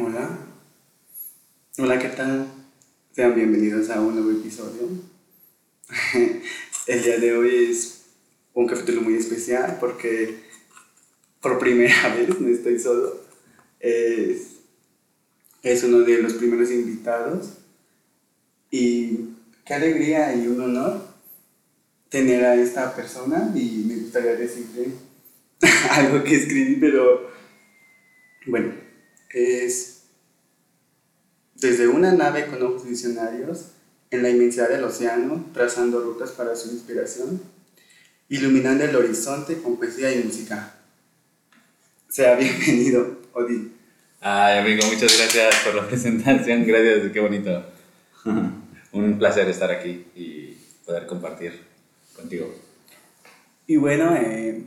Hola. Hola, ¿qué tal? Sean bienvenidos a un nuevo episodio. El día de hoy es un capítulo muy especial porque por primera vez no estoy solo. Es, es uno de los primeros invitados y qué alegría y un honor tener a esta persona y me gustaría decirle algo que escribí, pero bueno, es desde una nave con ojos visionarios en la inmensidad del océano, trazando rutas para su inspiración, iluminando el horizonte con poesía y música. Sea bienvenido, Odín. Ay, amigo, muchas gracias por la presentación. Gracias, qué bonito. Un placer estar aquí y poder compartir contigo. Y bueno, eh,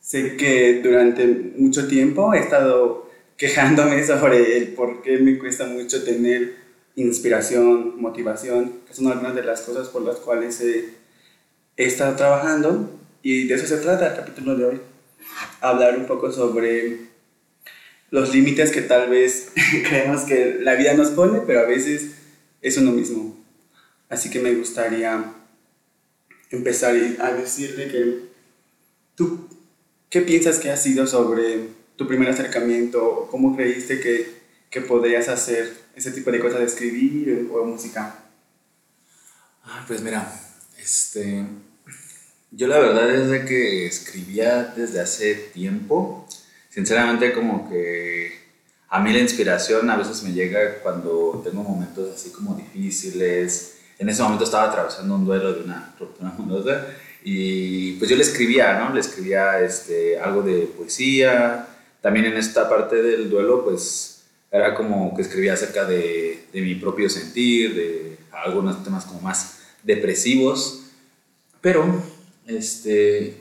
sé que durante mucho tiempo he estado quejándome sobre el por qué me cuesta mucho tener inspiración, motivación, que son algunas de las cosas por las cuales he, estado trabajando y de eso se trata el capítulo de hoy. Hablar un poco sobre los límites que tal vez creemos que la vida nos pone, pero a veces es uno mismo. Así que me gustaría empezar a decirle que tú, ¿qué piensas que ha sido sobre tu primer acercamiento? ¿Cómo creíste que, que podrías hacer ese tipo de cosas de escribir o música? Ah, pues mira, este, yo la verdad es de que escribía desde hace tiempo. Sinceramente como que a mí la inspiración a veces me llega cuando tengo momentos así como difíciles. En ese momento estaba atravesando un duelo de una ruptura amorosa y pues yo le escribía, ¿no? Le escribía este, algo de poesía. También en esta parte del duelo pues era como que escribía acerca de, de mi propio sentir, de algunos temas como más depresivos. Pero este,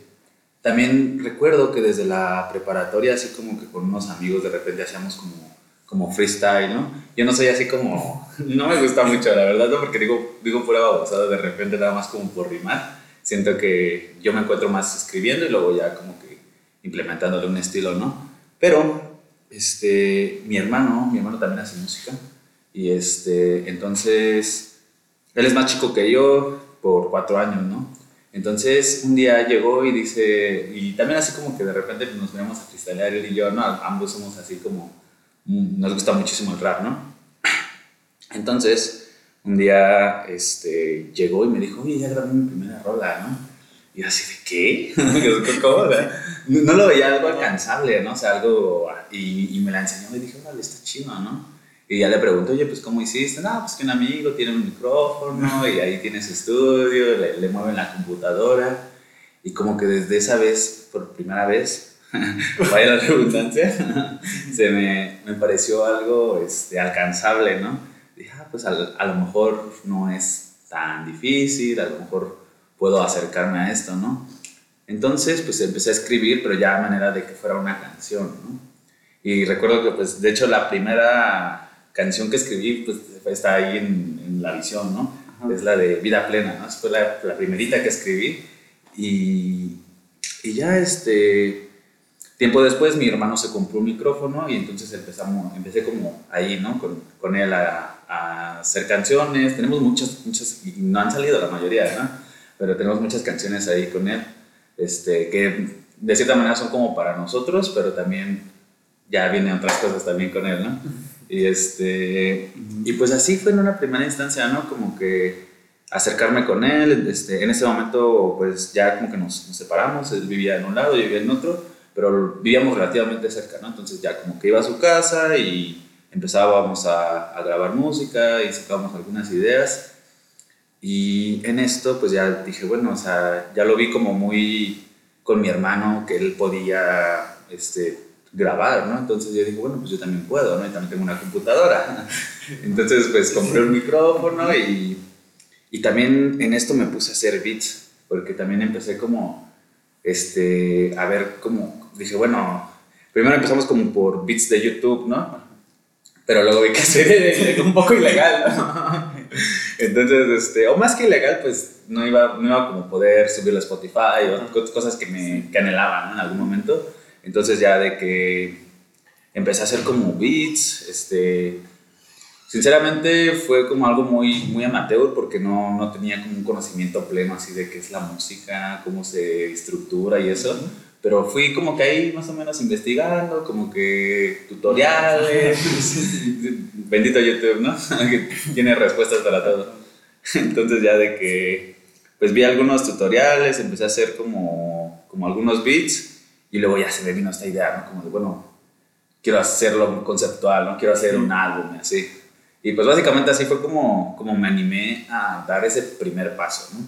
también recuerdo que desde la preparatoria, así como que con unos amigos de repente hacíamos como, como freestyle, ¿no? Yo no soy así como, no me gusta mucho, la verdad, ¿no? Porque digo, digo pura babosada de repente nada más como por rimar. Siento que yo me encuentro más escribiendo y luego ya como que implementándole un estilo, ¿no? Pero, este, mi hermano, mi hermano también hace música. Y este, entonces, él es más chico que yo por cuatro años, ¿no? Entonces un día llegó y dice, y también así como que de repente nos miramos a cristalear él y yo, ¿no? Ambos somos así como, nos gusta muchísimo el rap, ¿no? Entonces un día este, llegó y me dijo, oye, ya grabé mi primera rola, ¿no? Y yo así de, ¿qué? ¿Cómo? no lo veía algo alcanzable, ¿no? O sea, algo, y, y me la enseñó y dije, vale, está chido, ¿no? Y ya le pregunto, oye, pues ¿cómo hiciste? No, pues que un amigo tiene un micrófono y ahí tiene su estudio, le, le mueven la computadora. Y como que desde esa vez, por primera vez, vaya la redundancia, se me, me, pareció algo este, alcanzable, ¿no? Dije, ah, pues a, a, lo mejor no es tan difícil, a lo mejor puedo acercarme a esto, ¿no? Entonces, pues empecé a escribir, pero ya a manera de que fuera una canción, ¿no? Y recuerdo que, pues, de hecho, la primera canción que escribí pues, está ahí en, en la visión, ¿no? Ajá. Es la de Vida Plena, ¿no? Fue la, la, primerita que escribí. Y, y ya, este, tiempo después mi hermano se compró un micrófono y entonces empezamos, empecé como ahí, ¿no? Con, con él a, a, hacer canciones. Tenemos muchas, muchas, y no han salido la mayoría, ¿no? Pero tenemos muchas canciones ahí con él, este, que de cierta manera son como para nosotros, pero también ya vienen otras cosas también con él, ¿no? Y, este, y pues así fue en una primera instancia, ¿no? Como que acercarme con él, este, en ese momento pues ya como que nos, nos, separamos, él vivía en un lado, yo vivía en otro, pero vivíamos relativamente cerca, ¿no? Entonces ya como que iba a su casa y empezábamos a, a grabar música y sacábamos algunas ideas. Y en esto pues ya dije, bueno, o sea, ya lo vi como muy con mi hermano, que él podía, este, grabar, ¿no? Entonces yo dije, bueno, pues yo también puedo, ¿no? Y también tengo una computadora. Entonces, pues compré un micrófono y, y también en esto me puse a hacer beats, porque también empecé como, este, a ver cómo, dije, bueno, primero empezamos como por beats de YouTube, ¿no? Pero luego vi que hacer un poco ilegal, ¿no? Entonces, este, o más que ilegal, pues no iba, no iba como poder subirlo a Spotify o cosas que me que anhelaba, ¿no? En algún momento. Entonces ya de que empecé a hacer como beats, este, sinceramente fue como algo muy, muy amateur porque no, no tenía como un conocimiento pleno así de qué es la música, cómo se estructura y eso. Pero fui como que ahí más o menos investigando, como que tutoriales. Bendito YouTube, ¿no? que tiene respuestas para todo. Entonces ya de que, pues vi algunos tutoriales, empecé a hacer como, como algunos beats y luego ya se me vino esta idea, ¿no? Como de, bueno, quiero hacerlo conceptual, ¿no? Quiero hacer un álbum, así. Y pues básicamente así fue como, como me animé a dar ese primer paso, ¿no?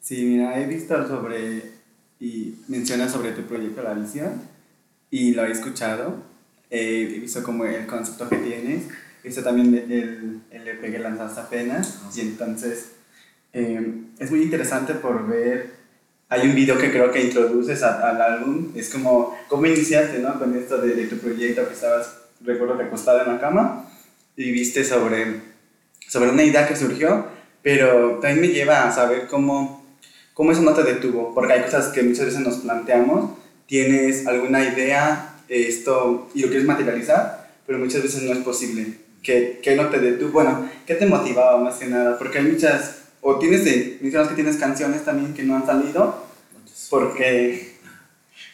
Sí, mira, he visto sobre y mencionas sobre tu proyecto La Visión y lo he escuchado, he visto como el concepto que tienes, visto también el, el EP que lanzaste apenas y entonces eh, es muy interesante por ver, hay un video que creo que introduces al álbum, es como, ¿cómo iniciaste ¿no? con esto de, de tu proyecto que estabas, recuerdo, recostado en la cama y viste sobre, sobre una idea que surgió, pero también me lleva a saber cómo ¿Cómo eso no te detuvo? Porque hay cosas que muchas veces nos planteamos, tienes alguna idea esto y lo quieres materializar, pero muchas veces no es posible. ¿Qué, qué no te detuvo? Bueno, ¿qué te motivaba más que nada? Porque hay muchas, o tienes, mencionas que tienes canciones también que no han salido, porque,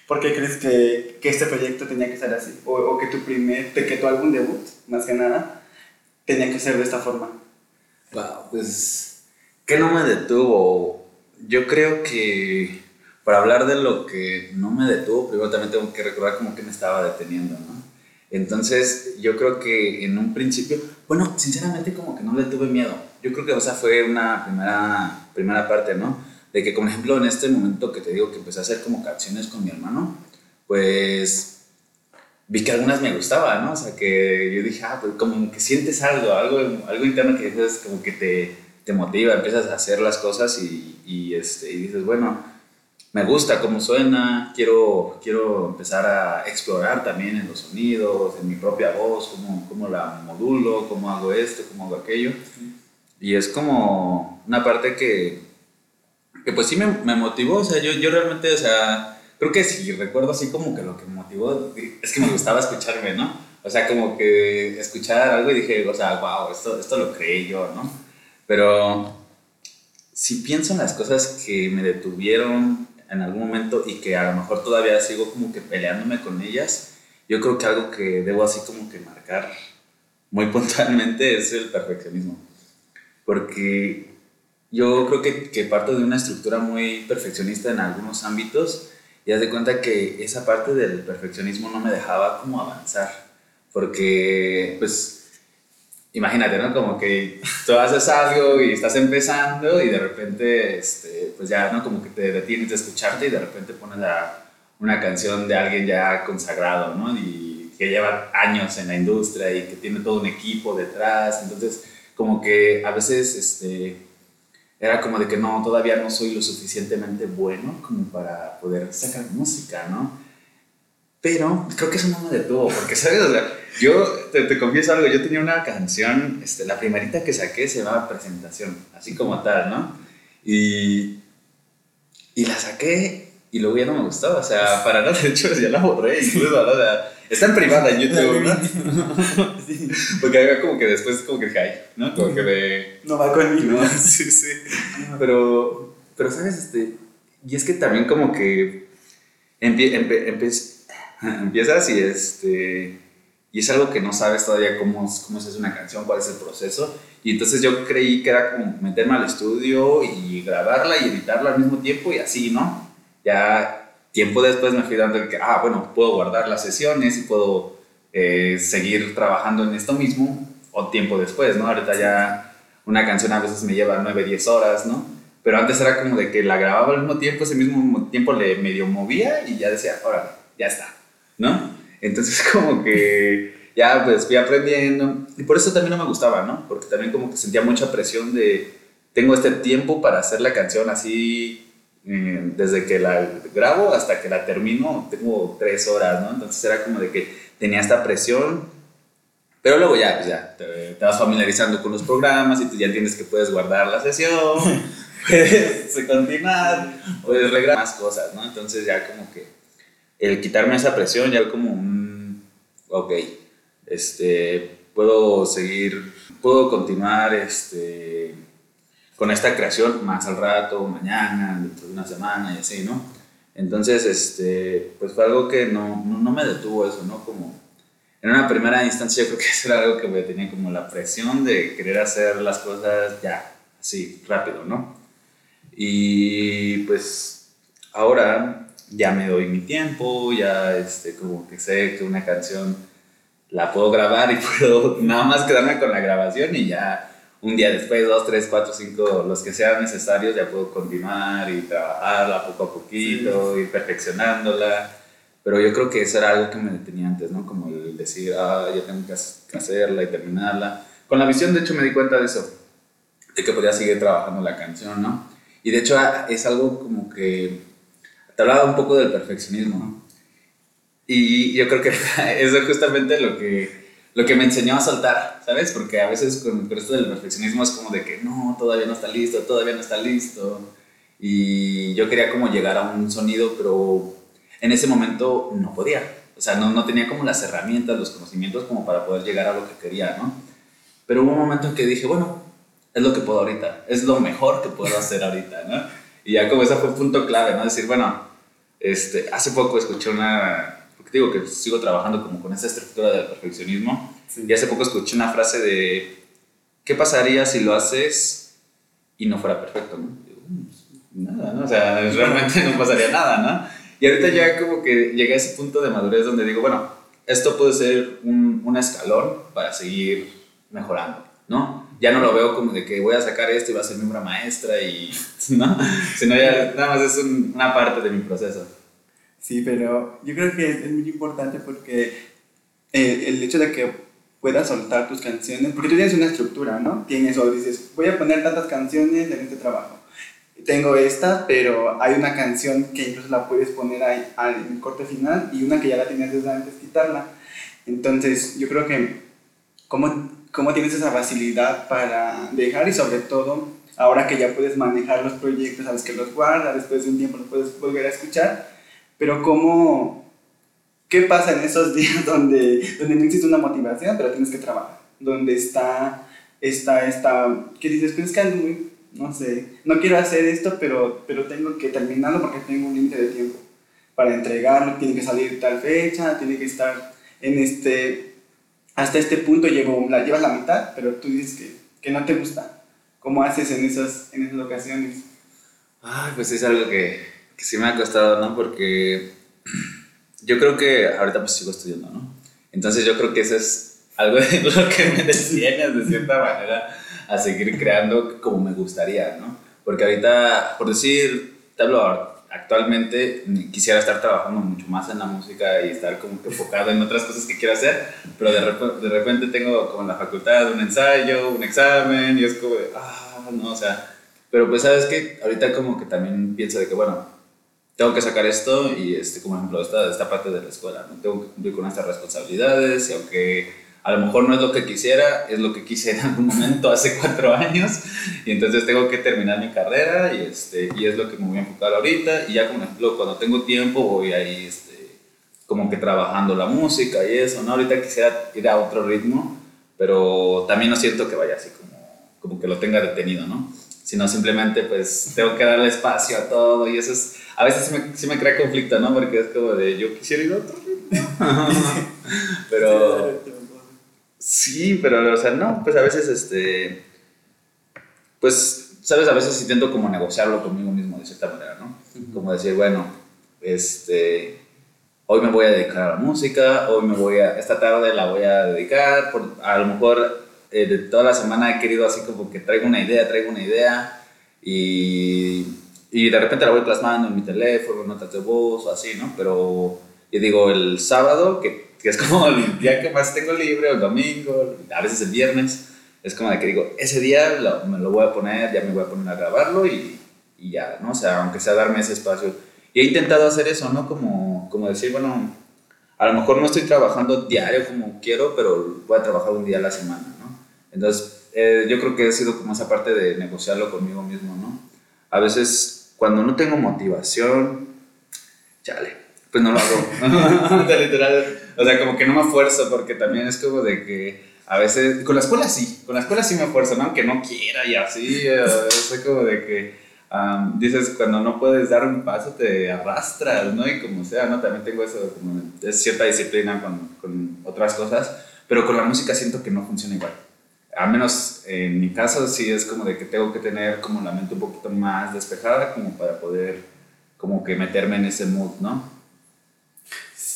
porque crees que, que este proyecto tenía que ser así, o, o que tu primer, que tu álbum debut, más que nada, tenía que ser de esta forma. Wow, pues, ¿qué no me detuvo? yo creo que para hablar de lo que no me detuvo, primero también tengo que recordar como que me estaba deteniendo, ¿no? Entonces, yo creo que en un principio, bueno, sinceramente como que no le tuve miedo. Yo creo que, o sea, fue una primera, primera parte, ¿no? De que, por ejemplo, en este momento que te digo que empecé a hacer como canciones con mi hermano, pues vi que algunas me gustaban, ¿no? O sea, que yo dije, ah, pues como que sientes algo, algo, algo interno que dices como que te, te motiva, empiezas a hacer las cosas y, y, este, y dices, bueno, me gusta cómo suena, quiero, quiero empezar a explorar también en los sonidos, en mi propia voz, cómo, cómo la modulo, cómo hago esto, cómo hago aquello. Y es como una parte que, que pues sí me, me, motivó, o sea, yo, yo realmente, o sea, creo que si recuerdo así como que lo que me motivó es que me gustaba escucharme, ¿no? O sea, como que escuchar algo y dije, o sea, wow, esto, esto lo creí yo, ¿no? Pero si pienso en las cosas que me detuvieron en algún momento y que a lo mejor todavía sigo como que peleándome con ellas, yo creo que algo que debo así como que marcar muy puntualmente es el perfeccionismo. Porque yo creo que, que parto de una estructura muy perfeccionista en algunos ámbitos y haz de cuenta que esa parte del perfeccionismo no me dejaba como avanzar. Porque pues imagínate, ¿no? Como que tú haces algo y estás empezando y de repente, este, pues ya, ¿no? Como que te detienes de escucharte y de repente pones una canción de alguien ya consagrado, ¿no? Y que lleva años en la industria y que tiene todo un equipo detrás. Entonces, como que a veces, este, era como de que no, todavía no soy lo suficientemente bueno como para poder sacar música, ¿no? Pero creo que eso no me detuvo, porque, ¿sabes? O sea, yo te, te, confieso algo, yo tenía una canción, este, la primerita que saqué se llamaba Presentación, así como tal, ¿no? Y, y la saqué y luego ya no me gustó, o sea, para nada, de hecho ya la borré, incluso, o sea, está en privada en YouTube, ¿no? sí. Porque había como que después como que cae, ¿no? Como que de... No va conmigo. No, sí, sí. Pero, pero, ¿sabes? Este, y es que también como que empie, empie, empiezas y este y es algo que no sabes todavía cómo, cómo se hace una canción, cuál es el proceso. Y entonces yo creí que era como meterme al estudio y grabarla y editarla al mismo tiempo y así, ¿no? Ya tiempo después me fui dando que, ah, bueno, puedo guardar las sesiones y puedo eh, seguir trabajando en esto mismo o tiempo después, ¿no? Ahorita ya una canción a veces me lleva 9, 10 horas, ¿no? Pero antes era como de que la grababa al mismo tiempo, ese mismo tiempo le medio movía y ya decía, órale, ya está, ¿no? Entonces como que ya pues fui aprendiendo y por eso también no me gustaba, ¿no? Porque también como que sentía mucha presión de, tengo este tiempo para hacer la canción así, eh, desde que la grabo hasta que la termino, tengo tres horas, ¿no? Entonces era como de que tenía esta presión, pero luego ya, pues ya, te, vas familiarizando con los programas y tú ya entiendes que puedes guardar la sesión, puedes continuar, puedes regresar más cosas, ¿no? Entonces ya como que el quitarme esa presión ya como un ok, este, puedo seguir, puedo continuar este, con esta creación más al rato, mañana, dentro de una semana y así, ¿no? Entonces, este, pues fue algo que no, no, me detuvo eso, ¿no? Como en una primera instancia yo creo que eso era algo que me tenía como la presión de querer hacer las cosas ya, así, rápido, ¿no? Y pues ahora ya me doy mi tiempo, ya este, como que sé que una canción la puedo grabar y puedo nada más quedarme con la grabación y ya un día después, dos, tres, cuatro, cinco, los que sean necesarios, ya puedo continuar y trabajarla poco a poquito, ir perfeccionándola. Pero yo creo que eso era algo que me detenía antes, ¿no? Como el decir, ah, ya tengo que hacerla y terminarla. Con la visión, de hecho, me di cuenta de eso, de que podía seguir trabajando la canción, ¿no? Y de hecho es algo como que te hablaba un poco del perfeccionismo. Y yo creo que eso es justamente lo que, lo que me enseñó a soltar, ¿sabes? Porque a veces con, con, esto del perfeccionismo es como de que no, todavía no está listo, todavía no está listo. Y yo quería como llegar a un sonido, pero en ese momento no podía. O sea, no, no tenía como las herramientas, los conocimientos como para poder llegar a lo que quería, ¿no? Pero hubo un momento en que dije, bueno, es lo que puedo ahorita, es lo mejor que puedo hacer ahorita, ¿no? Y ya como ese fue un punto clave, ¿no? Decir, bueno, este, hace poco escuché una, digo que sigo trabajando como con esa estructura del perfeccionismo. Y hace poco escuché una frase de, ¿qué pasaría si lo haces y no fuera perfecto? ¿no? Mm, nada, ¿no? O sea, realmente no pasaría nada, ¿no? Y ahorita ya como que llegué a ese punto de madurez donde digo, bueno, esto puede ser un, un escalón para seguir mejorando, ¿no? Ya no lo veo como de que voy a sacar esto y va a ser mi obra maestra y, ¿no? Sino ya nada más es una parte de mi proceso. Sí, pero yo creo que es, muy importante porque eh, el hecho de que puedas soltar tus canciones, porque tú tienes una estructura, ¿no? Tienes o dices, voy a poner tantas canciones en este trabajo. Tengo esta, pero hay una canción que incluso la puedes poner ahí, en el corte final y una que ya la tenías desde antes, quitarla. Entonces, yo creo que cómo, cómo tienes esa facilidad para dejar y sobre todo, ahora que ya puedes manejar los proyectos, sabes que los guardas, después de un tiempo los puedes volver a escuchar, pero cómo, ¿qué pasa en esos días donde, donde no existe una motivación, pero tienes que trabajar? Donde está, está, está, que dices, pues es que muy, no sé, no quiero hacer esto, pero, pero tengo que terminarlo porque tengo un límite de tiempo para entregarlo, tiene que salir tal fecha, tiene que estar en este, hasta este punto llevo, la, llevas la mitad, pero tú dices que, que no te gusta. ¿Cómo haces en esas, en esas ocasiones? Ay, pues es algo que, que sí me ha costado, ¿no? Porque yo creo que ahorita pues sigo estudiando, ¿no? Entonces yo creo que eso es algo de lo que me detiene de cierta manera a seguir creando como me gustaría, ¿no? Porque ahorita, por decir, te hablo actualmente, quisiera estar trabajando mucho más en la música y estar como que enfocado en otras cosas que quiero hacer, pero de, repente, de repente tengo como en la facultad un ensayo, un examen y es como de, ah, no, o sea, pero pues sabes que ahorita como que también pienso de que, bueno, tengo que sacar esto y, este, como ejemplo, esta, esta parte de la escuela, ¿no? Tengo que cumplir con estas responsabilidades y aunque a lo mejor no es lo que quisiera, es lo que quise en algún momento hace cuatro años y entonces tengo que terminar mi carrera y, este, y es lo que me voy a enfocar ahorita y ya como ejemplo, cuando tengo tiempo voy ahí este, como que trabajando la música y eso, ¿no? Ahorita quisiera ir a otro ritmo, pero también no siento que vaya así como, como que lo tenga detenido, ¿no? Sino simplemente pues tengo que darle espacio a todo y eso es a veces sí me, sí me, crea conflicto, ¿no? Porque es como de, yo quisiera ir a otro pero... Sí, pero, o sea, no, pues a veces, este... Pues, ¿sabes? A veces intento como negociarlo conmigo mismo de cierta manera, ¿no? Como decir, bueno, este... Hoy me voy a dedicar a la música, hoy me voy a... Esta tarde la voy a dedicar, por, a lo mejor eh, de toda la semana he querido así como que traigo una idea, traigo una idea y y de repente la voy plasmando en mi teléfono, notas de voz o así, ¿no? Pero yo digo, el sábado, que, que, es como el día que más tengo libre, el domingo, a veces el viernes, es como de que digo, ese día me lo voy a poner, ya me voy a poner a grabarlo y, y, ya, ¿no? O sea, aunque sea darme ese espacio. Y he intentado hacer eso, ¿no? Como, como decir, bueno, a lo mejor no estoy trabajando diario como quiero, pero voy a trabajar un día a la semana, ¿no? Entonces, eh, yo creo que ha sido como esa parte de negociarlo conmigo mismo, ¿no? A veces cuando no tengo motivación, chale, pues no lo hago. literal, o sea, como que no me esfuerzo porque también es como de que a veces, con la escuela sí, con la escuela sí me esfuerzo, ¿no? Aunque no quiera y así, es como de que dices, cuando no puedes dar un paso te arrastras, ¿no? Y como sea, ¿no? También tengo eso, como, es cierta disciplina con, con otras cosas, pero con la música siento que no funciona igual. A menos en mi caso sí es como de que tengo que tener como la mente un poquito más despejada como para poder como que meterme en ese mood, ¿no?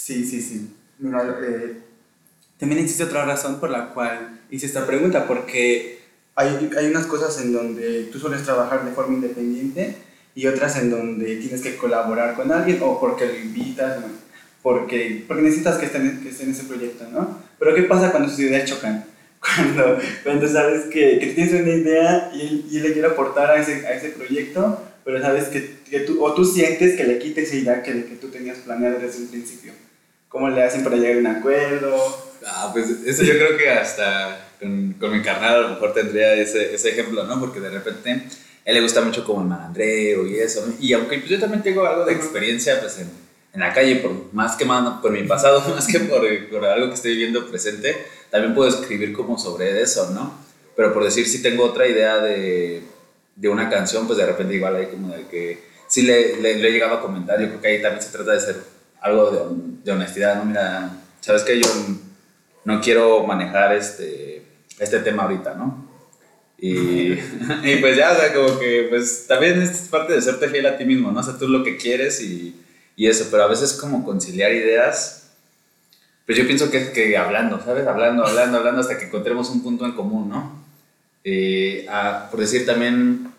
Sí, sí, sí. Eh, también existe otra razón por la cual hice esta pregunta, porque hay, hay unas cosas en donde tú sueles trabajar de forma independiente y otras en donde tienes que colaborar con alguien o porque lo invitas, porque, porque necesitas que esté, en, que esté en ese proyecto, ¿no? Pero ¿qué pasa cuando sus ideas chocan? Cuando, cuando sabes que, que tienes una idea y él, y le quiere aportar a ese, a ese proyecto, pero sabes que, que, tú, o tú sientes que le quita esa idea que, que tú tenías planeada desde un principio. ¿Cómo le hacen para llegar a un acuerdo? Ah, pues eso yo creo que hasta con, con mi carnal a lo mejor tendría ese, ese ejemplo, ¿no? Porque de repente a él le gusta mucho como el malandreo y eso. Y aunque pues, yo también tengo algo de experiencia pues, en, en la calle, por, más que más, por mi pasado, más que por, por, algo que estoy viviendo presente, también puedo escribir como sobre eso, ¿no? Pero por decir, si tengo otra idea de, de una canción, pues de repente igual hay como de que sí le, le, le, he llegado a comentar, yo creo que ahí también se trata de ser algo de, de honestidad, ¿no? Mira, sabes que yo no quiero manejar este, este tema ahorita, ¿no? Y, y, pues ya, o sea, como que pues también es parte de serte fiel a ti mismo, ¿no? O sea, tú lo que quieres y, y eso, pero a veces como conciliar ideas, pues yo pienso que es que hablando, ¿sabes? Hablando, hablando, hablando hasta que encontremos un punto en común, ¿no? Eh, a, por decir también,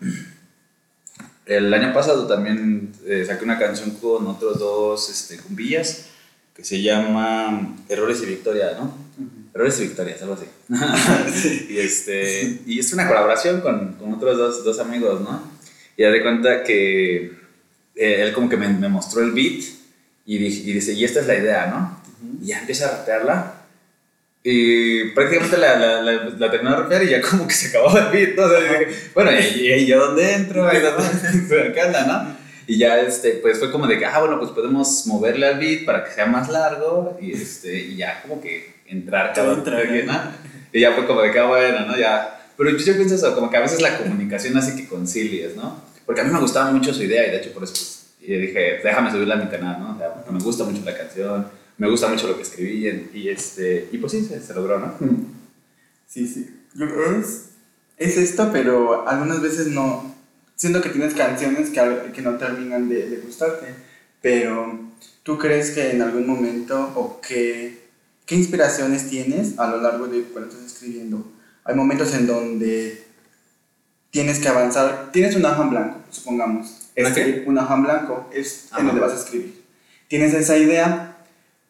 el año pasado también eh, saqué una canción con otros dos este, cumbillas que se llama Errores y Victoria, ¿no? Uh -huh. Errores y Victorias, algo así. y, este, y es una colaboración con, con otros dos, dos, amigos, ¿no? Y ya de cuenta que eh, él como que me, me, mostró el beat y, y, dice, y esta es la idea, ¿no? Uh -huh. Y ya empieza a rapearla. Y prácticamente la, la, la, la terminó de rapear y ya como que se acabó el beat, ¿no? O sea, dije, bueno, ¿y, y yo dónde entro? ¿Y dónde? ¿Qué onda, no? Y ya, este, pues fue como de que, ah, bueno, pues podemos moverle al beat para que sea más largo y, este, y ya como que entrar cada uno. ¿no? Y ya fue como de que, ah, bueno, ¿no? Ya. Pero yo pienso eso, como que a veces la comunicación hace que concilies, ¿no? Porque a mí me gustaba mucho su idea y de hecho por eso pues, y dije, déjame subirla a mi canal, ¿no? O sea, me gusta mucho la canción, me gusta mucho lo que escribí y, y este, y pues sí, se, se logró, ¿no? Sí, sí. Es, es esto, pero algunas veces no, siento que tienes canciones que, que no terminan de, de, gustarte, pero ¿tú crees que en algún momento o qué, qué inspiraciones tienes a lo largo de cuando estás escribiendo? Hay momentos en donde tienes que avanzar, tienes un hoja en blanco, supongamos, este, un hoja en blanco es Ajá. en donde vas a escribir. Tienes esa idea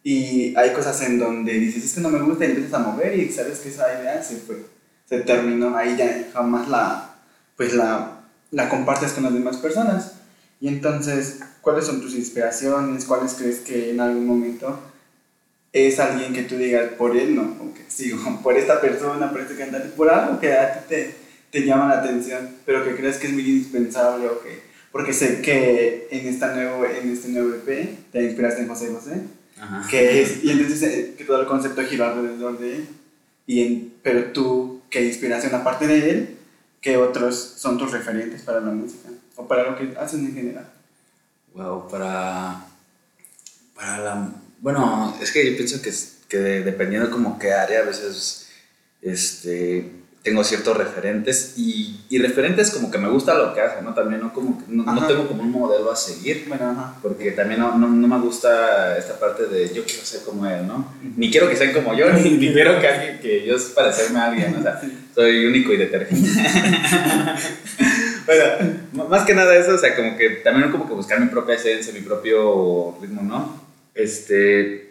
y hay cosas en donde dices, es que no me gusta y empiezas a mover y sabes que esa idea se fue, se terminó, ahí ya jamás la, pues la la compartes con las demás personas. Y entonces, ¿cuáles son tus inspiraciones? ¿Cuáles crees que en algún momento es alguien que tú digas, por él no, o que sigo, por esta persona, por este cantante, por algo que a ti te, te llama la atención, pero que crees que es muy indispensable o que, porque sé que en, esta nuevo, en este nuevo EP te inspiraste en José José, Ajá. que es, y entonces eh, que todo el concepto gira alrededor de él, y en, pero tú, ¿qué inspiración aparte de él? ¿Qué otros son tus referentes para la música? O para lo que hacen en general. Wow, para. Para la. Bueno, es que yo pienso que, que dependiendo como qué área, a veces. Este tengo ciertos referentes y, y, referentes como que me gusta lo que hacen, ¿no? También no, como que, no, no, tengo como un modelo a seguir, bueno, porque también no, no, no, me gusta esta parte de yo quiero ser como él, ¿no? Ni quiero que sean como yo, ni, ni quiero que, alguien, que yo parecerme a alguien, o sea, soy único y detergente. bueno, más que nada eso, o sea, como que también como que buscar mi propia esencia, mi propio ritmo, ¿no? Este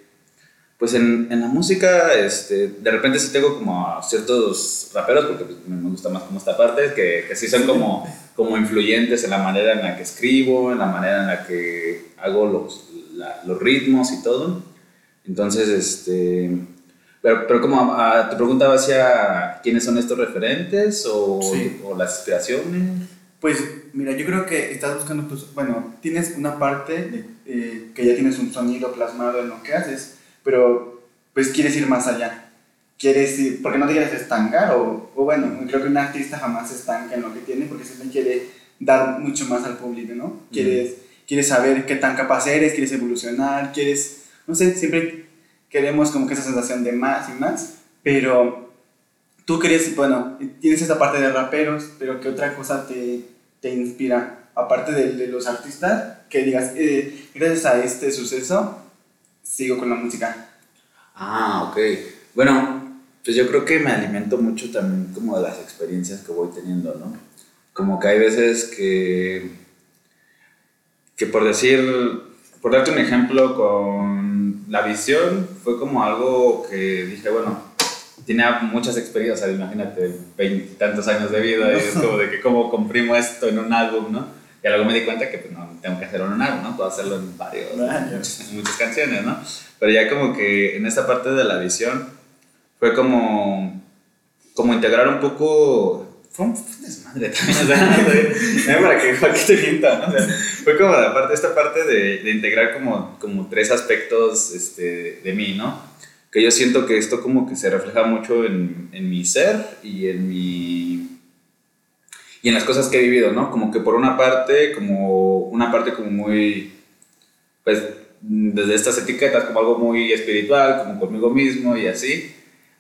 pues en, en, la música, este, de repente sí tengo como a ciertos raperos, porque pues, me gusta más como esta parte, que, que sí son como, como influyentes en la manera en la que escribo, en la manera en la que hago los, la, los ritmos y todo. Entonces, este, pero, pero como a, te preguntaba hacia quiénes son estos referentes o, sí. o las inspiraciones. Pues mira, yo creo que estás buscando tus, bueno, tienes una parte de, eh, que ya tienes un sonido plasmado en lo que haces, pero pues quieres ir más allá. Quieres ir, porque no te quieres estancar, o, o bueno, creo que un artista jamás se estanca en lo que tiene, porque siempre quiere dar mucho más al público, ¿no? Quieres, quieres saber qué tan capaz eres, quieres evolucionar, quieres, no sé, siempre queremos como que esa sensación de más y más, pero tú querías, bueno, tienes esa parte de raperos, pero ¿qué otra cosa te, te inspira? Aparte de, de, los artistas, que digas, eh, gracias a este suceso, sigo con la música. Ah, ok. Bueno, pues yo creo que me alimento mucho también como de las experiencias que voy teniendo, ¿no? Como que hay veces que, que por decir, por darte un ejemplo con la visión, fue como algo que dije, bueno, tenía muchas experiencias, imagínate, veintitantos años de vida, y es como de que cómo comprimo esto en un álbum, ¿no? Y luego me di cuenta que pues, no tengo que hacerlo en un álbum, ¿no? Puedo hacerlo en varios, muchas, muchas canciones, ¿no? Pero ya como que en esta parte de la visión fue como, como integrar un poco fue un, desmadre también, o sea, para que, que te mienta, ¿no? O sea, fue como la parte, esta parte de, de, integrar como, como tres aspectos este, de mí, ¿no? Que yo siento que esto como que se refleja mucho en, en mi ser y en mi... y en las cosas que he vivido, ¿no? Como que por una parte, como una parte como muy, pues, desde estas etiquetas, como algo muy espiritual, como conmigo mismo y así,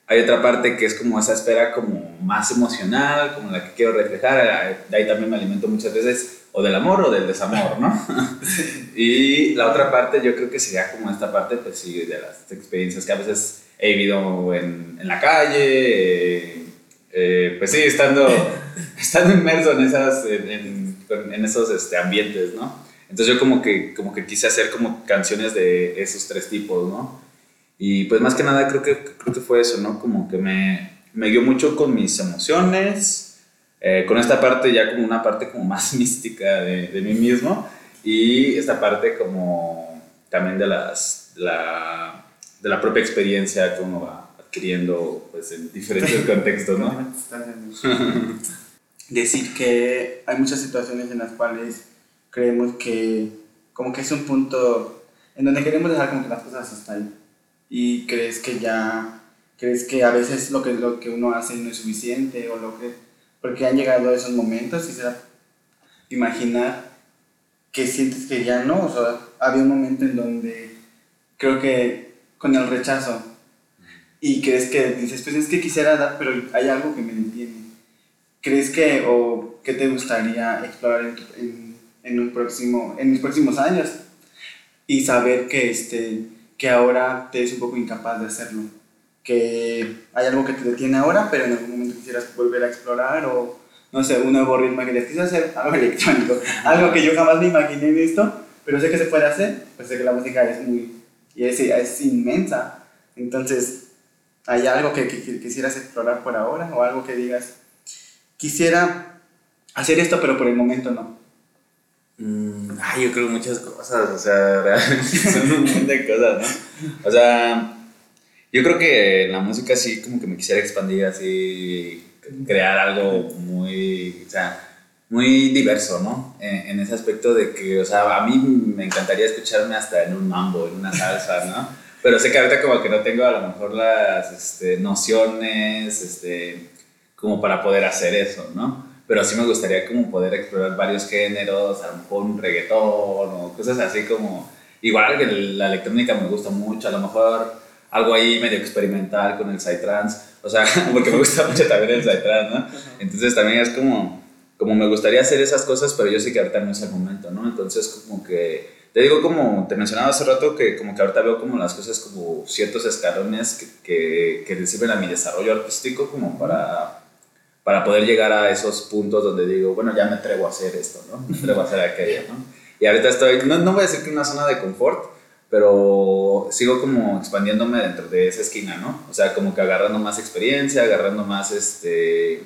hay otra parte que es como esa espera como más emocional, como la que quiero reflejar, de ahí también me alimento muchas veces o del amor o del desamor, ¿no? y la otra parte yo creo que sería como esta parte, pues sí, de las experiencias que a veces he vivido en, en la calle, eh, eh, pues sí, estando, estando inmerso en, esas, en, en esos este, ambientes, ¿no? Entonces yo como que, como que quise hacer como canciones de esos tres tipos, ¿no? Y pues más que nada creo que, creo que fue eso, ¿no? Como que me, me guió mucho con mis emociones, eh, con esta parte ya como una parte como más mística de, de mí mismo y esta parte como también de, las, la, de la propia experiencia que uno va adquiriendo pues en diferentes contextos, ¿no? Decir que hay muchas situaciones en las cuales creemos que como que es un punto en donde queremos dejar como que las cosas hasta ahí y crees que ya, crees que a veces lo que, lo que uno hace no es suficiente o lo que, porque han llegado esos momentos y se imaginar que sientes que ya no, o sea, había un momento en donde creo que con el rechazo y crees que dices, pues es que quisiera dar, pero hay algo que me detiene. ¿Crees que o qué te gustaría explorar en, en, en, un próximo, en los próximos años? Y saber que este, que ahora te es un poco incapaz de hacerlo. Que hay algo que te detiene ahora, pero en algún momento quisieras volver a explorar o, no sé, un nuevo ritmo que hacer algo electrónico. algo que yo jamás me imaginé en esto, pero sé que se puede hacer, pues sé que la música es muy, y es, es inmensa. Entonces, ¿hay algo que, que, quisieras explorar por ahora o algo que digas, quisiera hacer esto, pero por el momento no? Mm, ay, yo creo muchas cosas, o sea, son un montón de cosas, ¿no? O sea, yo creo que la música sí como que me quisiera expandir así, crear algo muy, o sea, muy diverso, ¿no? En, en, ese aspecto de que, o sea, a mí me encantaría escucharme hasta en un mambo, en una salsa, ¿no? Pero sé que ahorita como que no tengo a lo mejor las este, nociones, este, como para poder hacer eso, ¿no? pero sí me gustaría como poder explorar varios géneros, a lo mejor un reggaetón o cosas así como, igual que la electrónica me gusta mucho, a lo mejor algo ahí medio experimental con el psytrance, o sea, porque me gusta mucho también el psytrance, ¿no? Entonces también es como, como me gustaría hacer esas cosas, pero yo sé que ahorita no es el momento, ¿no? Entonces como que, te digo como te mencionaba hace rato, que como que ahorita veo como las cosas como ciertos escalones que, que, que reciben a mi desarrollo artístico como para para poder llegar a esos puntos donde digo, bueno, ya me atrevo a hacer esto, ¿no? Me atrevo a hacer aquello, ¿no? Y ahorita estoy, no, no voy a decir que una zona de confort, pero sigo como expandiéndome dentro de esa esquina, ¿no? O sea, como que agarrando más experiencia, agarrando más, este,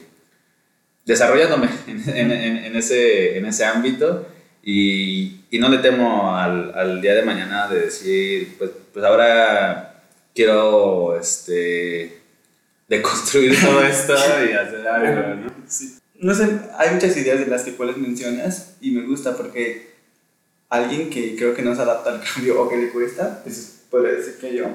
desarrollándome en, en, en ese, en ese ámbito y, y no le temo al, al, día de mañana de decir, pues, pues ahora quiero, este, de construir todo esto y hacer algo, ¿no? Sí. no sé, hay muchas ideas de las que puedes mencionas y me gusta porque alguien que creo que no se adapta al cambio o que le cuesta, pues podría decir que yo,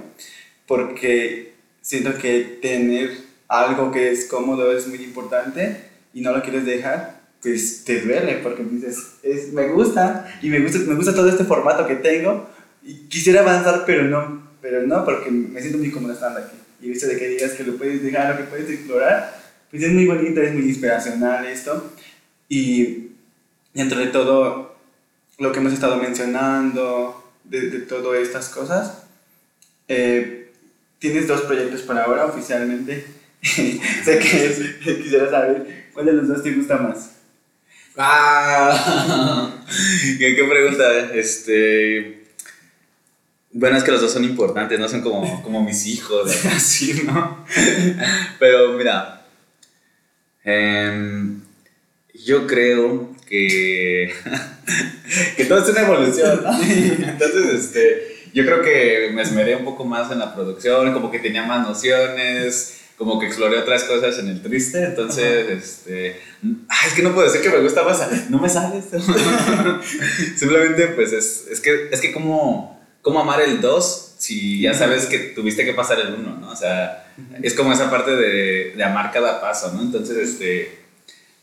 porque siento que tener algo que es cómodo es muy importante y no lo quieres dejar, pues te duele porque dices, es, me gusta y me gusta, me gusta todo este formato que tengo y quisiera avanzar, pero no, pero no, porque me siento muy cómodo estando aquí. Y hecho de que digas que lo puedes dejar, lo que puedes explorar, pues es muy bonito, es muy inspiracional esto. Y dentro de todo lo que hemos estado mencionando, de, de todas estas cosas, eh, tienes dos proyectos por ahora oficialmente. sé que quisiera saber cuál de los dos te gusta más. Ah, ¿Qué, pregunta? Este. Bueno, es que los dos son importantes, no son como, como mis hijos, así, ¿no? Pero mira, em, yo creo que, que todo es una evolución, ¿no? Entonces, este, yo creo que me esmeré un poco más en la producción, como que tenía más nociones, como que exploré otras cosas en el triste, entonces, este, es que no puedo decir que me gusta más, no me sale esto. Simplemente, pues, es, es, que, es que como, como amar el 2 si ya sabes que tuviste que pasar el 1, ¿no? O sea, es como esa parte de, de amar cada paso, ¿no? Entonces, este,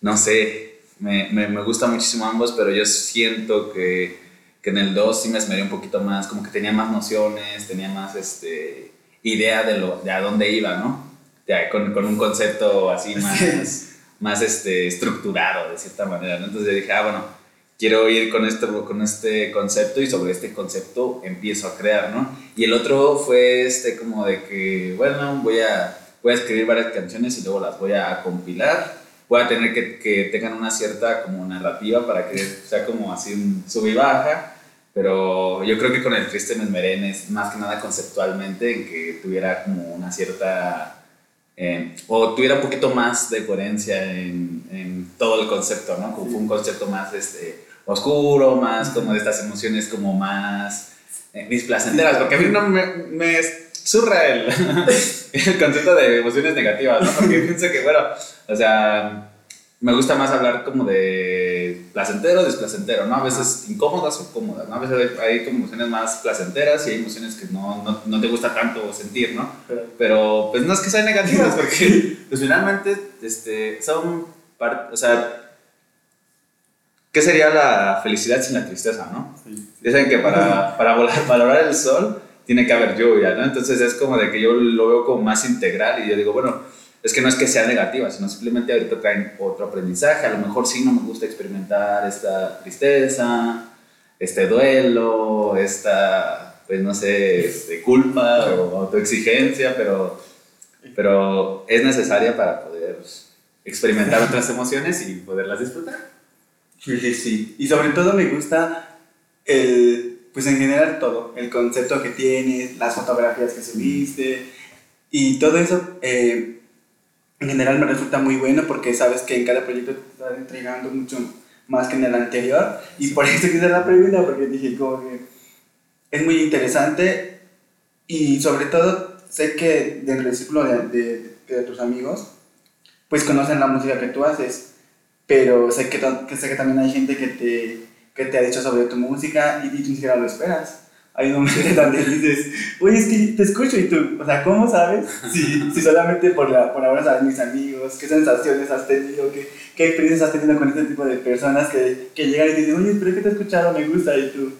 no sé, me, me, me gusta muchísimo ambos, pero yo siento que, que en el 2 sí me esmeré un poquito más, como que tenía más nociones, tenía más, este, idea de, lo, de a dónde iba, ¿no? Ya, con, con, un concepto así más, más este, estructurado, de cierta manera, ¿no? Entonces dije, ah, bueno, quiero ir con, esto, con este concepto y sobre este concepto empiezo a crear, ¿no? Y el otro fue este como de que, bueno, voy a, voy a escribir varias canciones y luego las voy a compilar. Voy a tener que, que tengan una cierta como narrativa para que sea como así un sub y baja. Pero yo creo que con el Triste me esmeré más que nada conceptualmente en que tuviera como una cierta eh, o tuviera un poquito más de coherencia en, en, todo el concepto, ¿no? Como fue un concepto más este, oscuro, más como de estas emociones como más eh, displacenteras, porque a mí no me, me surra el, el, concepto de emociones negativas, ¿no? Porque pienso que, bueno, o sea, me gusta más hablar como de placentero, desplacentero, ¿no? A veces incómodas o cómodas, ¿no? A veces hay, hay, como emociones más placenteras y hay emociones que no, no, no te gusta tanto sentir, ¿no? Pero, pues no es que sean negativas, porque pues finalmente este, son, parte, o sea, ¿qué sería la felicidad sin la tristeza, no? Sí. Dicen que para, para volar, valorar el sol tiene que haber lluvia, ¿no? Entonces es como de que yo lo veo como más integral y yo digo, bueno, es que no es que sea negativa, sino simplemente ahorita traen otro aprendizaje. A lo mejor sí no me gusta experimentar esta tristeza, este duelo, esta, pues no sé, este, culpa o autoexigencia, pero, pero es necesaria para poder experimentar otras emociones y poderlas disfrutar. Sí, sí, sí. Y sobre todo me gusta el, pues en general todo, el concepto que tienes, las fotografías que subiste y todo eso. Eh, en general me resulta muy bueno porque sabes que en cada proyecto te estás entregando mucho más que en el anterior. Y por eso quise la pregunta porque dije como que es muy interesante. Y sobre todo sé que dentro del círculo de, de, de tus amigos pues conocen la música que tú haces pero sé que, que, sé que también hay gente que te, que te ha dicho sobre tu música y, y ni siquiera lo esperas hay momentos donde dices, oye, es que te escucho y tú, o sea, ¿cómo sabes? Si, si solamente por, la, por ahora sabes mis amigos, qué sensaciones has tenido, qué, qué experiencias has tenido con este tipo de personas que, que llegan y dicen, oye, pero es que te he escuchado, me gusta, y tú.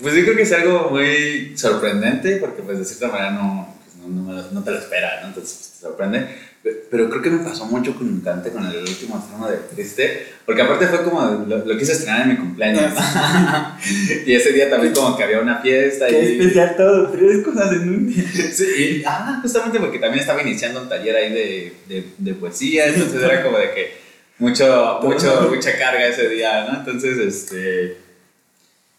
Pues yo creo que es algo muy sorprendente, porque pues de cierta manera no, pues, no, no, no te lo esperas, ¿no? Entonces pues, te sorprende. Pero creo que me pasó mucho con un cante con el último estreno de Triste, porque aparte fue como lo, lo quise estrenar en mi cumpleaños. y ese día también como que había una fiesta. Qué y, especial todo, tres cosas en un día. Sí, y, ah, justamente porque también estaba iniciando un taller ahí de, de, de poesía, entonces era como de que mucho, mucho, mucha carga ese día, ¿no? Entonces, este,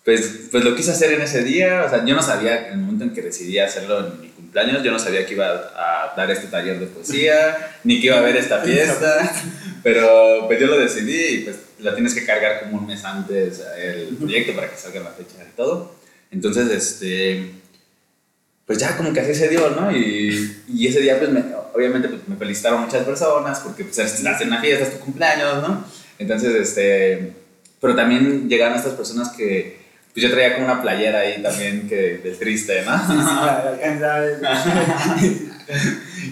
pues, pues lo quise hacer en ese día, o sea, yo no sabía en el momento en que decidí hacerlo en mi cumpleaños, yo no sabía que iba a dar este taller de poesía, ni que iba a haber esta fiesta, pero pues yo lo decidí y pues la tienes que cargar como un mes antes el proyecto para que salga la fecha y todo. Entonces, este, pues ya como que así se dio, ¿no? Y, y ese día, pues, me, obviamente, pues, me felicitaron muchas personas porque, pues, estás en una fiesta, es tu cumpleaños, ¿no? Entonces, este, pero también llegaron estas personas que, pues, yo traía como una playera ahí también que, del triste, ¿no?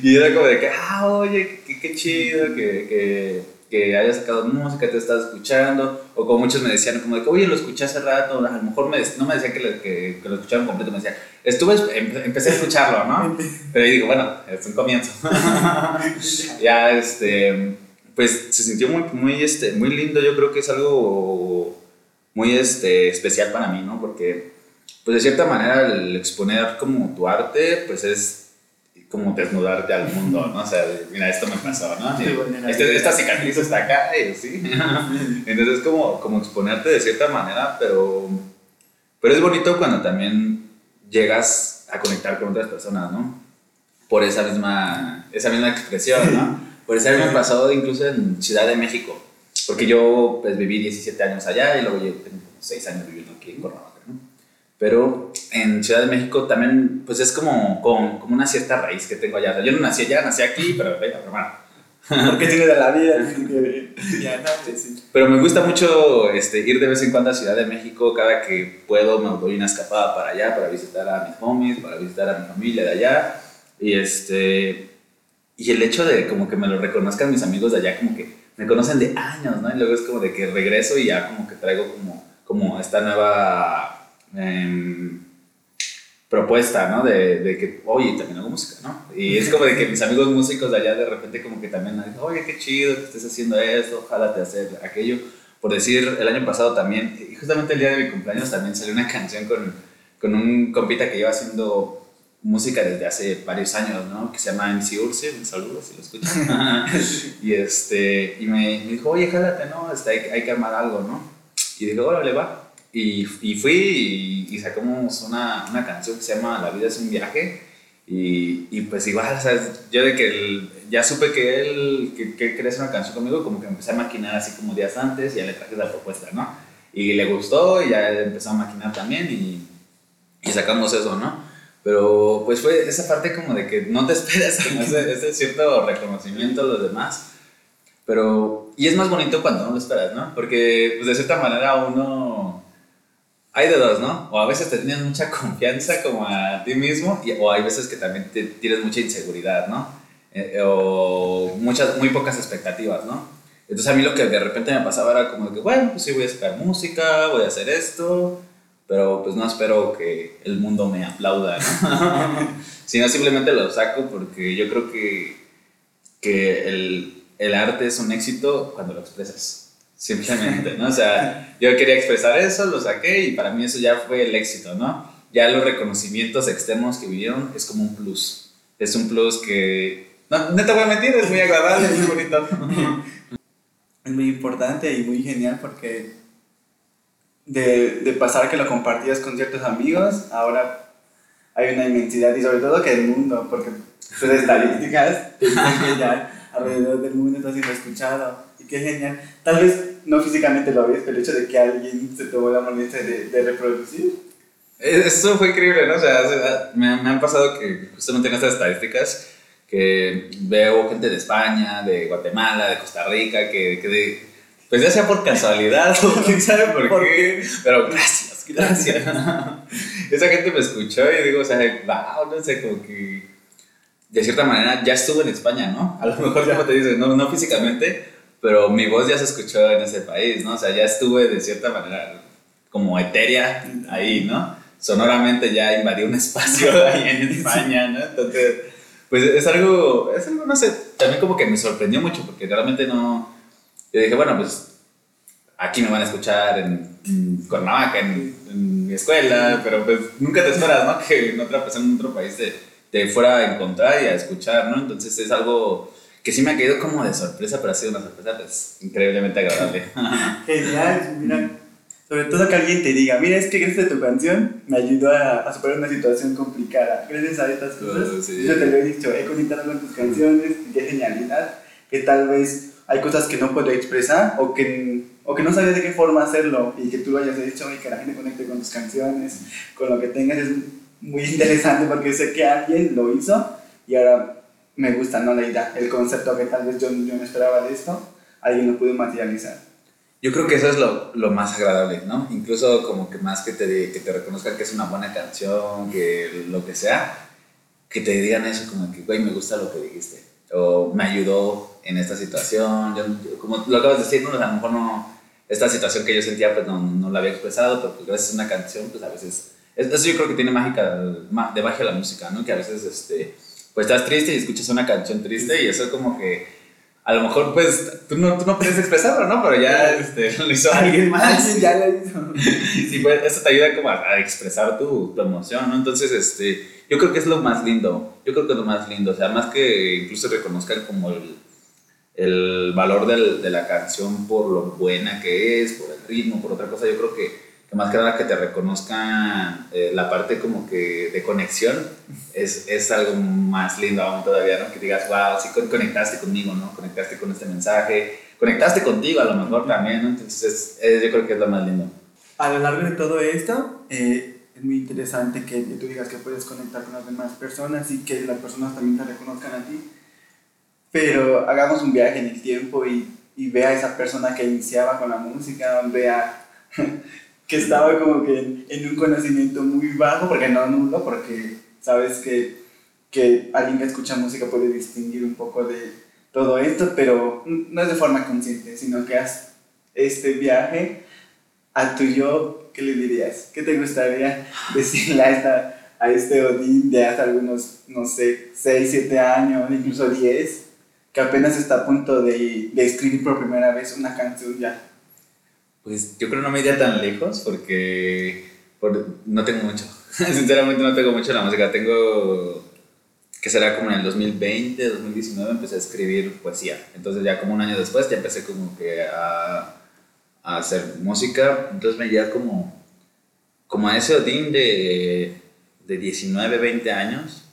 y era como de que, ah, oye, qué, qué chido, que, que que haya sacado música, te estás escuchando, o como muchos me decían, como de que, oye, lo escuché hace rato, a lo mejor me, no me decían que, que, que, lo escucharon completo, me decían, estuve, empecé a escucharlo, ¿no? Pero yo digo, bueno, es un comienzo. ya, este, pues se sintió muy, muy, este, muy lindo, yo creo que es algo muy este, especial para mí, ¿no? Porque, pues de cierta manera, el exponer como tu arte, pues es como desnudarte al mundo, ¿no? O sea, mira, esto me pasó, ¿no? Este, esta cicatriz está acá, ¿sí? Entonces es como, como exponerte de cierta manera, pero, pero es bonito cuando también llegas a conectar con otras personas, ¿no? Por esa misma, esa misma expresión, ¿no? Por eso me pasó incluso en Ciudad de México, porque yo pues viví 17 años allá y luego yo tengo 6 años viviendo aquí en Cuernavaca. Pero en Ciudad de México también, pues es como, como, como una cierta raíz que tengo allá. yo no nací allá, nací aquí, pero venga, hermano. Porque tiene de la vida. Pero me gusta mucho este, ir de vez en cuando a Ciudad de México. Cada que puedo me doy una escapada para allá, para visitar a mis homies, para visitar a mi familia de allá. Y, este, y el hecho de como que me lo reconozcan mis amigos de allá, como que me conocen de años, ¿no? Y luego es como de que regreso y ya como que traigo como, como esta nueva Em, propuesta, ¿no? De, de, que, oye, también hago música, ¿no? Y es como de que mis amigos músicos de allá de repente como que también oye, qué chido que estés haciendo esto, ojalá te hacer aquello. Por decir, el año pasado también, y justamente el día de mi cumpleaños también salió una canción con, con un compita que lleva haciendo música desde hace varios años, ¿no? Que se llama MC Urse, un saludo si lo escuchan. y, este, y me, dijo, oye, jálate, ¿no? Este, hay, hay, que armar algo, ¿no? Y dije, órale, va. Y, y fui y, sacamos una, una, canción que se llama La vida es un viaje. Y, y pues igual, o yo de que ya supe que él que, que quería hacer una canción conmigo, como que empecé a maquinar así como días antes y ya le traje la propuesta, ¿no? Y le gustó y ya empezó a maquinar también y, y sacamos eso, ¿no? Pero pues fue esa parte como de que no te esperas como ese, ese cierto reconocimiento a los demás. Pero, y es más bonito cuando no lo esperas, ¿no? Porque pues de cierta manera uno hay de dos, ¿no? O a veces te tienes mucha confianza como a ti mismo, y, o hay veces que también te, tienes mucha inseguridad, ¿no? Eh, o muchas, muy pocas expectativas, ¿no? Entonces a mí lo que de repente me pasaba era como que, bueno, pues sí voy a esperar música, voy a hacer esto, pero pues no espero que el mundo me aplauda, ¿no? Sino simplemente lo saco porque yo creo que, que el, el arte es un éxito cuando lo expresas simplemente, ¿no? O sea, yo quería expresar eso, lo saqué y para mí eso ya fue el éxito, ¿no? Ya los reconocimientos externos que vinieron es como un plus. Es un plus que, no, no te voy a mentir, es muy agradable, es muy bonito. Es muy importante y muy genial porque de, de pasar que lo compartías con ciertos amigos, ahora hay una inmensidad y sobre todo que el mundo, porque sus estadísticas que ya alrededor del mundo está siendo escuchado y qué genial. Tal vez no físicamente lo ves, pero el hecho de que alguien se tomó la molestia de, de reproducir. Eso fue increíble, ¿no? O sea, me, me han pasado que justamente en estas estadísticas que veo gente de España, de Guatemala, de Costa Rica, que, que de, pues ya sea por casualidad o quién sabe por, qué, pero gracias, gracias. Esa gente me escuchó y digo, o sea, wow, no sé, como que de cierta manera ya estuvo en España, ¿no? A lo mejor, como te dices, no, no físicamente, pero mi voz ya se escuchó en ese país, ¿no? O sea, ya estuve de cierta manera como etérea ahí, ¿no? Sonoramente ya invadí un espacio ahí en España, ¿no? Entonces, pues es algo, es algo, no sé, también como que me sorprendió mucho porque realmente no, yo dije, bueno, pues aquí me van a escuchar en, Cuernavaca, en, en, mi escuela, pero pues nunca te esperas, ¿no? Que en otra persona en otro país te, te fuera a encontrar y a escuchar, ¿no? Entonces es algo que sí me ha caído como de sorpresa, pero ha sido una sorpresa pues, increíblemente agradable. Genial, mira, sobre todo que alguien te diga, mira, es que gracias a tu canción me ayudó a, superar una situación complicada. Gracias a estas cosas, yo te lo he dicho, he conectado con tus canciones, qué genialidad, que tal vez hay cosas que no puedo expresar o que, o que no sabes de qué forma hacerlo y que tú lo hayas hecho y que la gente conecte con tus canciones, con lo que tengas, es muy interesante porque sé que alguien lo hizo y ahora me gusta, ¿no? La idea, el concepto que tal vez yo, yo no esperaba de esto, alguien lo pudo materializar. Yo creo que eso es lo, lo, más agradable, ¿no? Incluso como que más que te, que te reconozcan que es una buena canción, que lo que sea, que te digan eso como que, güey, me gusta lo que dijiste, o me ayudó en esta situación, yo, como lo acabas de decir, ¿no? a lo mejor no, esta situación que yo sentía pues no, no la había expresado, pero pues gracias a una canción, pues a veces, eso yo creo que tiene mágica, de magia la música, ¿no? Que a veces, este, pues estás triste y escuchas una canción triste y eso como que a lo mejor pues tú no, tú no puedes expresarlo, ¿no? Pero ya este, lo hizo alguien más. ya lo hizo. sí, pues eso te ayuda como a, expresar tu, tu, emoción, ¿no? Entonces, este, yo creo que es lo más lindo, yo creo que es lo más lindo, o sea, más que incluso reconozcan como el, el valor del, de la canción por lo buena que es, por el ritmo, por otra cosa, yo creo que que más que nada que te reconozcan eh, la parte como que de conexión es, es, algo más lindo aún todavía, ¿no? Que digas, wow, sí conectaste conmigo, ¿no? Conectaste con este mensaje, conectaste contigo a lo mejor también, ¿no? Entonces yo creo que es lo más lindo. A lo largo de todo esto, eh, es muy interesante que, tú digas que puedes conectar con las demás personas y que las personas también te reconozcan a ti, pero hagamos un viaje en el tiempo y, y vea a esa persona que iniciaba con la música, vea que estaba como que en, un conocimiento muy bajo, porque no nulo, porque sabes que, que alguien que escucha música puede distinguir un poco de todo esto, pero no es de forma consciente, sino que haz este viaje a tu yo, ¿qué le dirías? ¿Qué te gustaría decirle a, esta, a este Odín de hace algunos, no sé, 6, 7 años, incluso 10, que apenas está a punto de, de escribir por primera vez una canción ya pues yo creo no me iría tan lejos porque no tengo mucho. Sinceramente no tengo mucho la música. Tengo que será como en el 2020, 2019 empecé a escribir poesía. Entonces ya como un año después ya empecé como que a, hacer música. Entonces me iría como, como a ese Odín de, de 19, 20 años.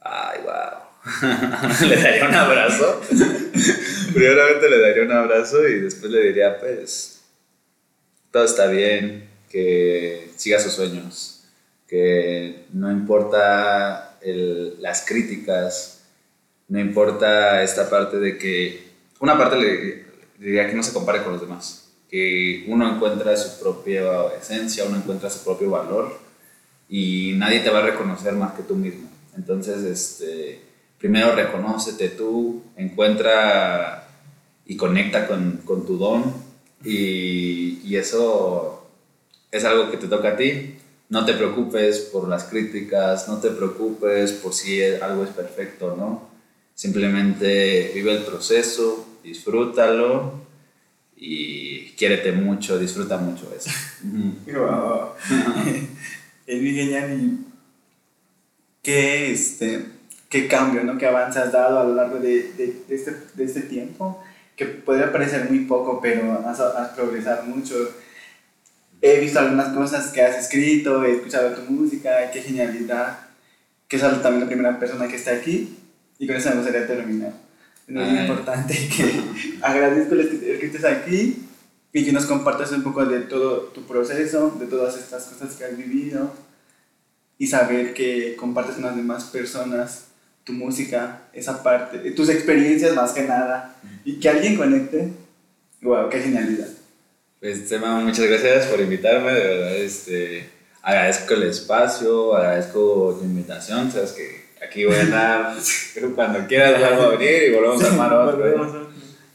Ay, wow. Le daría un abrazo. Primeramente le daría un abrazo y después le diría, pues, todo está bien, que siga sus sueños, que no importa las críticas, no importa esta parte de que, una parte le diría que no se compare con los demás, que uno encuentra su propia esencia, uno encuentra su propio valor y nadie te va a reconocer más que tú mismo. Entonces, este, primero reconócete tú, encuentra y conecta con, con tu don y, y, eso es algo que te toca a ti. No te preocupes por las críticas, no te preocupes por si algo es perfecto, ¿no? Simplemente vive el proceso, disfrútalo y quiérete mucho, disfruta mucho eso. es muy genial y qué, este, qué cambio, ¿no? Qué avance has dado a lo largo de, de, de, este, de este tiempo que podría parecer muy poco, pero has, has progresado mucho. He visto algunas cosas que has escrito, he escuchado tu música, qué genialidad, que es también la primera persona que está aquí, y con eso me gustaría terminar. Es muy importante que agradezco el que estés aquí y que nos compartas un poco de todo tu proceso, de todas estas cosas que has vivido y saber que compartes con las demás personas tu música, esa parte, tus experiencias más que nada, y que alguien conecte, wow, qué genialidad. Pues, Tema, muchas gracias por invitarme, de verdad, este, agradezco el espacio, agradezco tu invitación, sabes que aquí voy a estar, cuando quieras vuelvo a venir y volvemos a armar otro.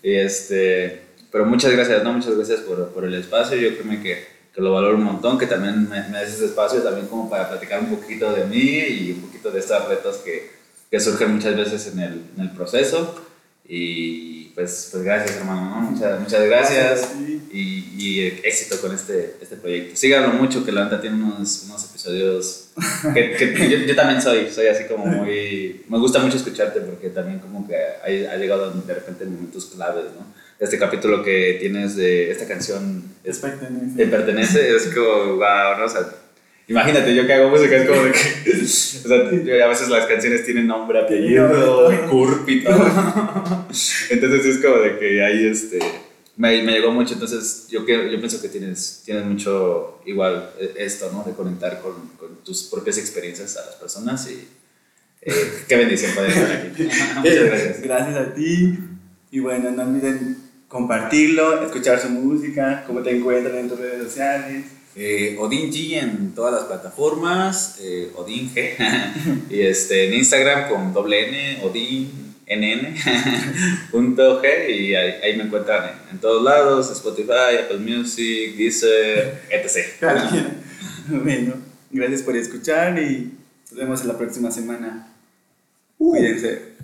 y este, pero muchas gracias, ¿no? Muchas gracias por, por el espacio, yo creo que, que lo valoro un montón, que también me, me ese espacio también como para platicar un poquito de mí y un poquito de estos retos que, que surgen muchas veces en el, en el proceso. Y pues, pues gracias, hermano. ¿no? Muchas, muchas gracias y, y, éxito con este, este proyecto. Síganlo mucho, que la neta tiene unos, unos episodios que, que yo, yo, también soy, soy así como muy... Me gusta mucho escucharte porque también como que ha, ha llegado de repente momentos claves, ¿no? Este capítulo que tienes de esta canción es, pertenece. Te pertenece, es como, wow, ¿no? O sea, Imagínate, yo que hago música es como de que. O sea, a veces las canciones tienen nombre, apellido, curp y todo. Entonces es como de que hay este. me, me llegó mucho, entonces yo, que- yo pienso que tienes, tienes mucho igual eh, esto, ¿no? De conectar con, con tus propias experiencias a las personas y eh, qué bendición poder estar aquí. Muchas gracias. Gracias a ti. Y bueno, no olviden compartirlo, escuchar su música, cómo te encuentran en tus redes sociales. Eh, Odin G en todas las plataformas, eh, Odin G, y este, en Instagram con doble N, Odin NN, punto G, y ahí, ahí me encuentran en, en todos lados, Spotify, Apple Music, Deezer, etc. Bueno, gracias por escuchar y nos vemos en la próxima semana. Cuídense.